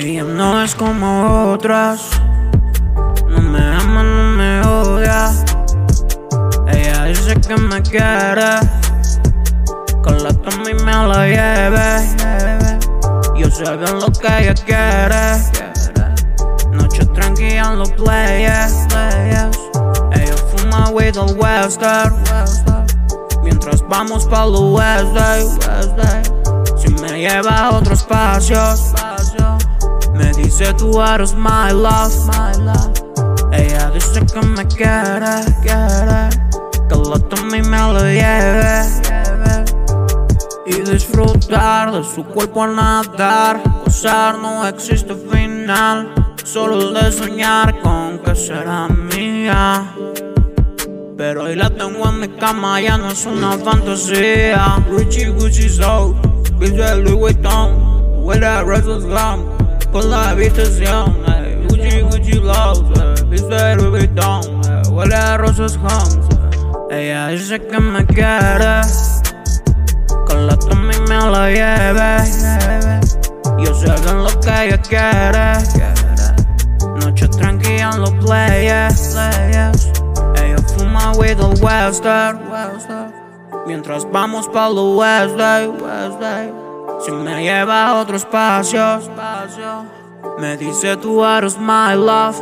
Ella no es como otras. Dice que me quiere. Con la toma y me la lleve. Yo sé bien lo que ella quiere. Noche tranquila en los players. Ella fuma with the western. Mientras vamos pa' los Wednesday. Si me lleva a otro espacio. Me dice tú eres my love. Ella dice que me quiere, quiere. Y me lo lleve. Y disfrutar de su cuerpo al nadar. Gozar no existe final. Solo de soñar con que será mía. Pero hoy la tengo en mi cama, ya no es una fantasía. Richie Gucci Soul, bitch de Louis Vuitton. Huele a Russell Slam, con la habitación. eh. Gucci Gucci Love, eh, de Louis Vuitton. eh. Huele a Roses Homes. Ella dice que me quiere, con la toma y me la lleve. Yo sé bien lo que ella quiere. Noche tranquila en los players. Ella fuma with the western. Mientras vamos pa' los Wednesday. Si me lleva a otro espacio. Me dice tú eres my love.